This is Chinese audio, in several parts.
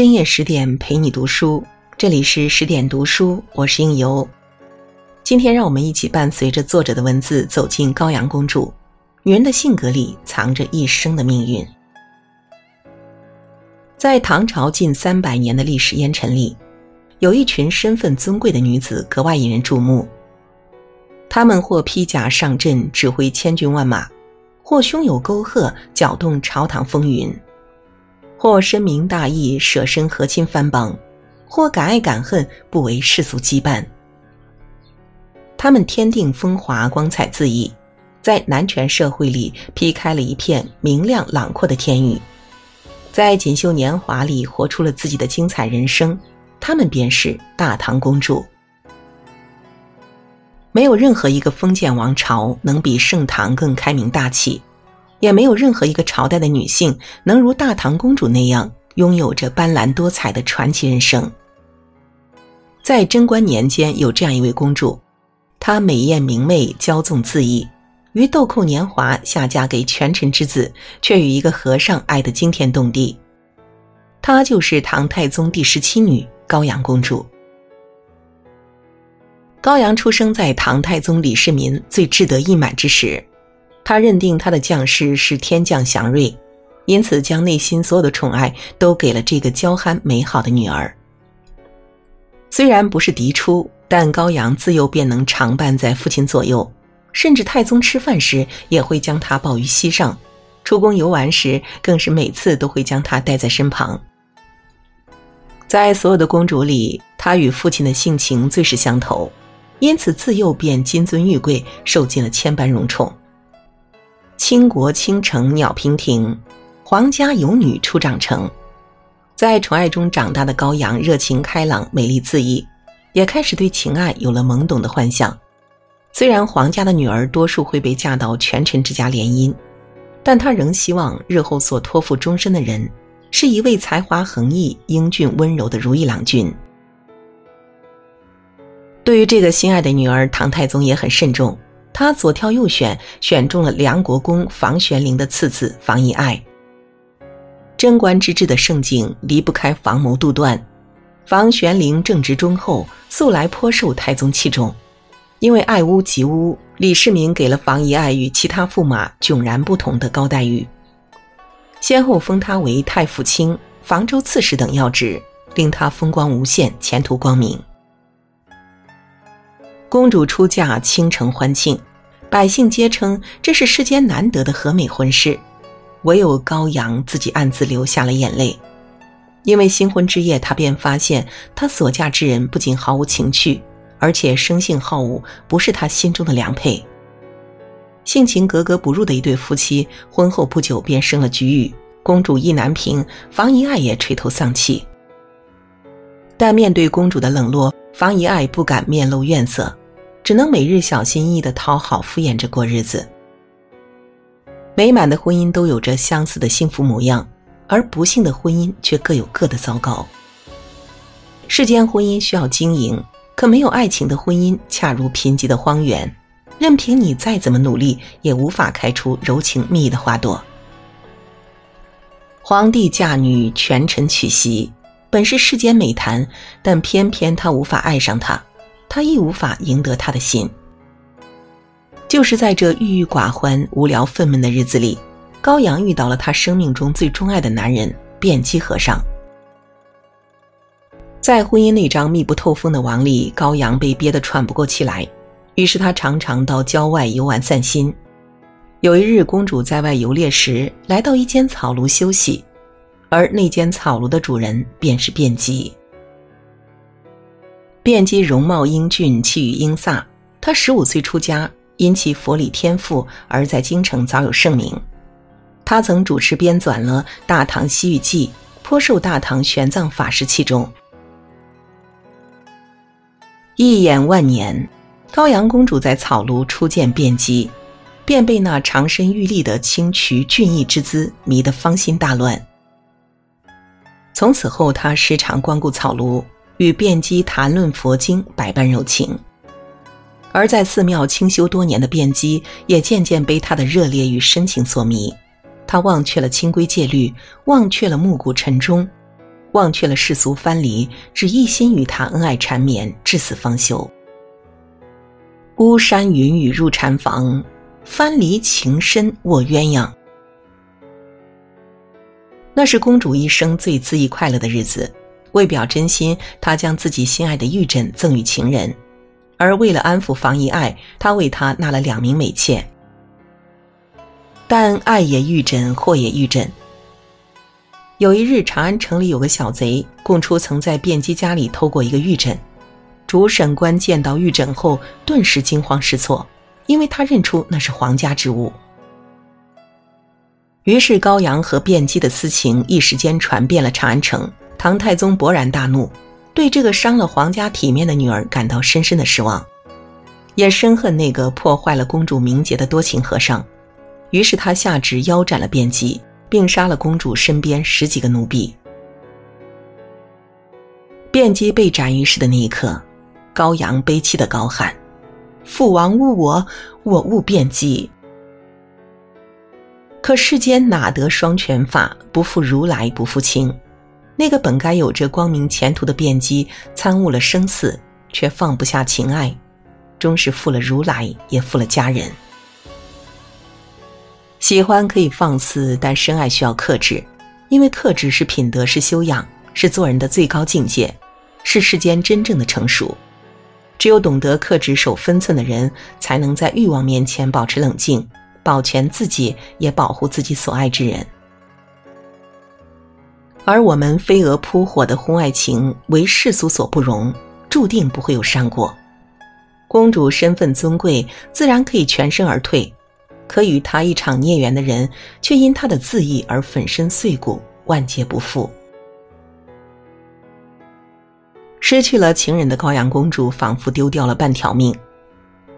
深夜十点陪你读书，这里是十点读书，我是应由。今天让我们一起伴随着作者的文字走进高阳公主。女人的性格里藏着一生的命运。在唐朝近三百年的历史烟尘里，有一群身份尊贵的女子格外引人注目。她们或披甲上阵，指挥千军万马；或胸有沟壑，搅动朝堂风云；或深明大义，舍身和亲翻帮；或敢爱敢恨，不为世俗羁绊。他们天定风华，光彩恣意。在男权社会里劈开了一片明亮朗阔的天宇，在锦绣年华里活出了自己的精彩人生。他们便是大唐公主。没有任何一个封建王朝能比盛唐更开明大气，也没有任何一个朝代的女性能如大唐公主那样拥有着斑斓多彩的传奇人生。在贞观年间，有这样一位公主，她美艳明媚，骄纵恣意。于豆蔻年华下嫁给权臣之子，却与一个和尚爱得惊天动地。她就是唐太宗第十七女高阳公主。高阳出生在唐太宗李世民最志得意满之时，他认定他的将士是天降祥瑞，因此将内心所有的宠爱都给了这个娇憨美好的女儿。虽然不是嫡出，但高阳自幼便能常伴在父亲左右。甚至太宗吃饭时也会将她抱于膝上，出宫游玩时更是每次都会将她带在身旁。在所有的公主里，她与父亲的性情最是相投，因此自幼便金尊玉贵，受尽了千般荣宠。倾国倾城鸟娉婷，皇家有女初长成。在宠爱中长大的高阳，热情开朗，美丽恣意，也开始对情爱有了懵懂的幻想。虽然皇家的女儿多数会被嫁到权臣之家联姻，但她仍希望日后所托付终身的人是一位才华横溢、英俊温柔的如意郎君。对于这个心爱的女儿，唐太宗也很慎重，他左挑右选，选中了梁国公房玄龄的次子房遗爱。贞观之治的盛景离不开房谋杜断，房玄龄正直忠厚，素来颇受太宗器重。因为爱屋及乌，李世民给了房遗爱与其他驸马迥然不同的高待遇，先后封他为太傅卿、房州刺史等要职，令他风光无限，前途光明。公主出嫁，倾城欢庆，百姓皆称这是世间难得的和美婚事，唯有高阳自己暗自流下了眼泪，因为新婚之夜，他便发现他所嫁之人不仅毫无情趣。而且生性好武，不是他心中的良配。性情格格不入的一对夫妻，婚后不久便生了菊羽，公主意难平，房遗爱也垂头丧气。但面对公主的冷落，房遗爱不敢面露怨色，只能每日小心翼翼的讨好敷衍着过日子。美满的婚姻都有着相似的幸福模样，而不幸的婚姻却各有各的糟糕。世间婚姻需要经营。可没有爱情的婚姻，恰如贫瘠的荒原，任凭你再怎么努力，也无法开出柔情蜜意的花朵。皇帝嫁女，权臣娶媳，本是世间美谈，但偏偏他无法爱上她，他亦无法赢得她的心。就是在这郁郁寡欢、无聊愤懑的日子里，高阳遇到了他生命中最钟爱的男人——辩机和尚。在婚姻那张密不透风的网里，高阳被憋得喘不过气来，于是他常常到郊外游玩散心。有一日，公主在外游猎时，来到一间草庐休息，而那间草庐的主人便是卞姬。卞姬容貌英俊，气宇英飒。他十五岁出家，因其佛理天赋而在京城早有盛名。他曾主持编纂了《大唐西域记》，颇受大唐玄奘法师器重。一眼万年，高阳公主在草庐初见卞姬，便被那长身玉立的清渠俊逸之姿迷得芳心大乱。从此后，她时常光顾草庐，与辩机谈论佛经，百般柔情。而在寺庙清修多年的辩机，也渐渐被他的热烈与深情所迷。他忘却了清规戒律，忘却了暮鼓晨钟，忘却了世俗藩篱，只一心与他恩爱缠绵，至死方休。巫山云雨入禅房，藩篱情深卧鸳鸯。那是公主一生最恣意快乐的日子。为表真心，他将自己心爱的玉枕赠与情人，而为了安抚房遗爱，他为他纳了两名美妾。但爱也玉枕，祸也玉枕。有一日，长安城里有个小贼，供出曾在卞姬家里偷过一个玉枕。主审官见到玉枕后，顿时惊慌失措，因为他认出那是皇家之物。于是高阳和卞姬的私情一时间传遍了长安城。唐太宗勃然大怒，对这个伤了皇家体面的女儿感到深深的失望，也深恨那个破坏了公主名节的多情和尚。于是他下旨腰斩了卞姬，并杀了公主身边十几个奴婢。卞姬被斩于市的那一刻，高阳悲泣的高喊：“父王误我，我误卞姬。”可世间哪得双全法？不负如来不负卿。那个本该有着光明前途的卞姬，参悟了生死，却放不下情爱，终是负了如来，也负了家人。喜欢可以放肆，但深爱需要克制，因为克制是品德，是修养，是做人的最高境界，是世间真正的成熟。只有懂得克制、守分寸的人，才能在欲望面前保持冷静，保全自己，也保护自己所爱之人。而我们飞蛾扑火的婚外情，为世俗所不容，注定不会有善果。公主身份尊贵，自然可以全身而退；可与她一场孽缘的人，却因她的自意而粉身碎骨，万劫不复。失去了情人的高阳公主，仿佛丢掉了半条命。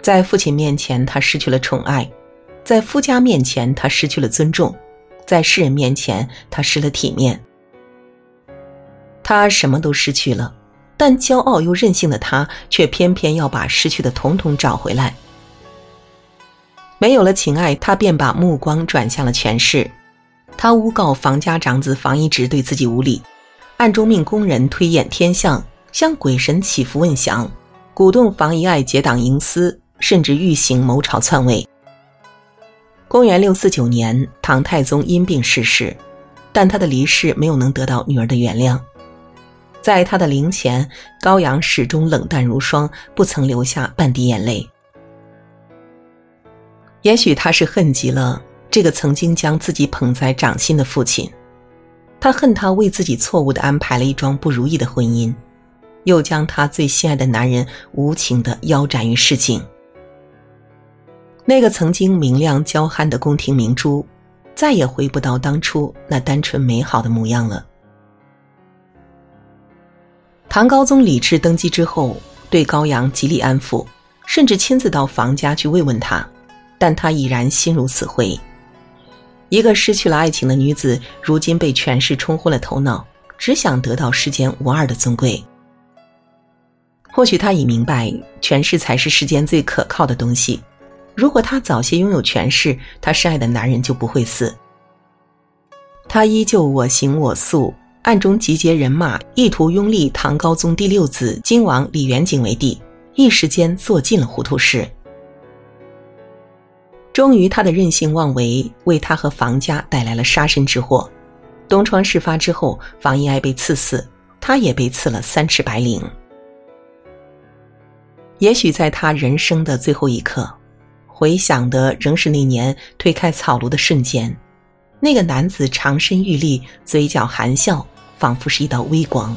在父亲面前，她失去了宠爱；在夫家面前，她失去了尊重；在世人面前，她失了体面。他什么都失去了，但骄傲又任性的他，却偏偏要把失去的统统找回来。没有了情爱，他便把目光转向了权势。他诬告房家长子房一直对自己无礼，暗中命工人推演天象，向鬼神祈福问祥，鼓动房遗爱结党营私，甚至欲行谋朝篡位。公元六四九年，唐太宗因病逝世，但他的离世没有能得到女儿的原谅。在他的灵前，高阳始终冷淡如霜，不曾流下半滴眼泪。也许他是恨极了这个曾经将自己捧在掌心的父亲，他恨他为自己错误的安排了一桩不如意的婚姻，又将他最心爱的男人无情的腰斩于市井。那个曾经明亮娇憨的宫廷明珠，再也回不到当初那单纯美好的模样了。唐高宗李治登基之后，对高阳极力安抚，甚至亲自到房家去慰问他，但他已然心如死灰。一个失去了爱情的女子，如今被权势冲昏了头脑，只想得到世间无二的尊贵。或许他已明白，权势才是世间最可靠的东西。如果他早些拥有权势，他深爱的男人就不会死。他依旧我行我素。暗中集结人马，意图拥立唐高宗第六子金王李元景为帝，一时间做尽了糊涂事。终于，他的任性妄为为他和房家带来了杀身之祸。东窗事发之后，房遗爱被赐死，他也被赐了三尺白绫。也许在他人生的最后一刻，回想的仍是那年推开草庐的瞬间。那个男子长身玉立，嘴角含笑，仿佛是一道微光。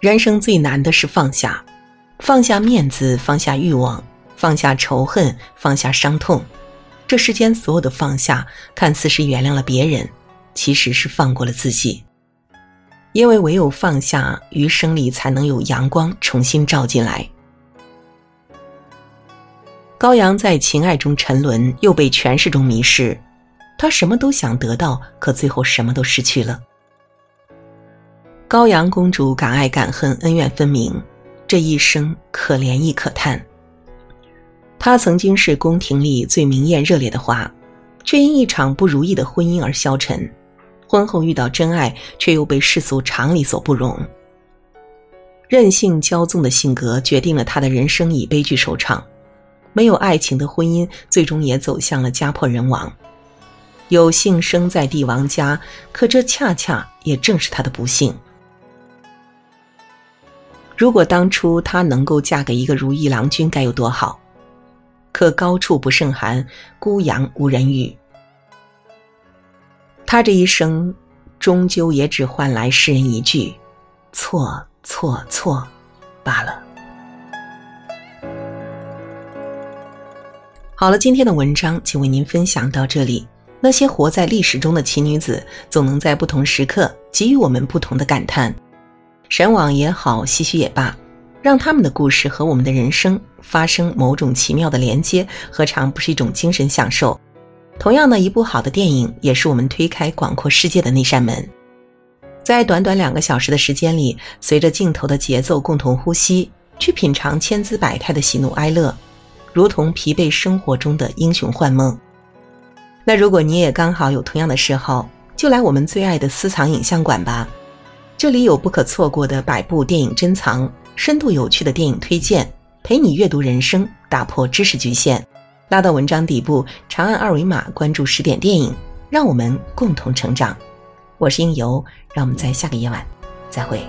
人生最难的是放下，放下面子，放下欲望，放下仇恨，放下伤痛。这世间所有的放下，看似是原谅了别人，其实是放过了自己。因为唯有放下，余生里才能有阳光重新照进来。高阳在情爱中沉沦，又被权势中迷失，他什么都想得到，可最后什么都失去了。高阳公主敢爱敢恨，恩怨分明，这一生可怜亦可叹。她曾经是宫廷里最明艳热烈的花，却因一场不如意的婚姻而消沉，婚后遇到真爱，却又被世俗常理所不容。任性骄纵的性格决定了他的人生以悲剧收场，没有爱情的婚姻最终也走向了家破人亡。有幸生在帝王家，可这恰恰也正是他的不幸。如果当初她能够嫁给一个如意郎君，该有多好！可高处不胜寒，孤阳无人语。她这一生，终究也只换来世人一句“错错错”罢了。好了，今天的文章就为您分享到这里。那些活在历史中的奇女子，总能在不同时刻给予我们不同的感叹。神往也好，唏嘘也罢，让他们的故事和我们的人生发生某种奇妙的连接，何尝不是一种精神享受？同样的，一部好的电影也是我们推开广阔世界的那扇门。在短短两个小时的时间里，随着镜头的节奏共同呼吸，去品尝千姿百态的喜怒哀乐，如同疲惫生活中的英雄幻梦。那如果你也刚好有同样的嗜好，就来我们最爱的私藏影像馆吧。这里有不可错过的百部电影珍藏，深度有趣的电影推荐，陪你阅读人生，打破知识局限。拉到文章底部，长按二维码关注十点电影，让我们共同成长。我是应由，让我们在下个夜晚再会。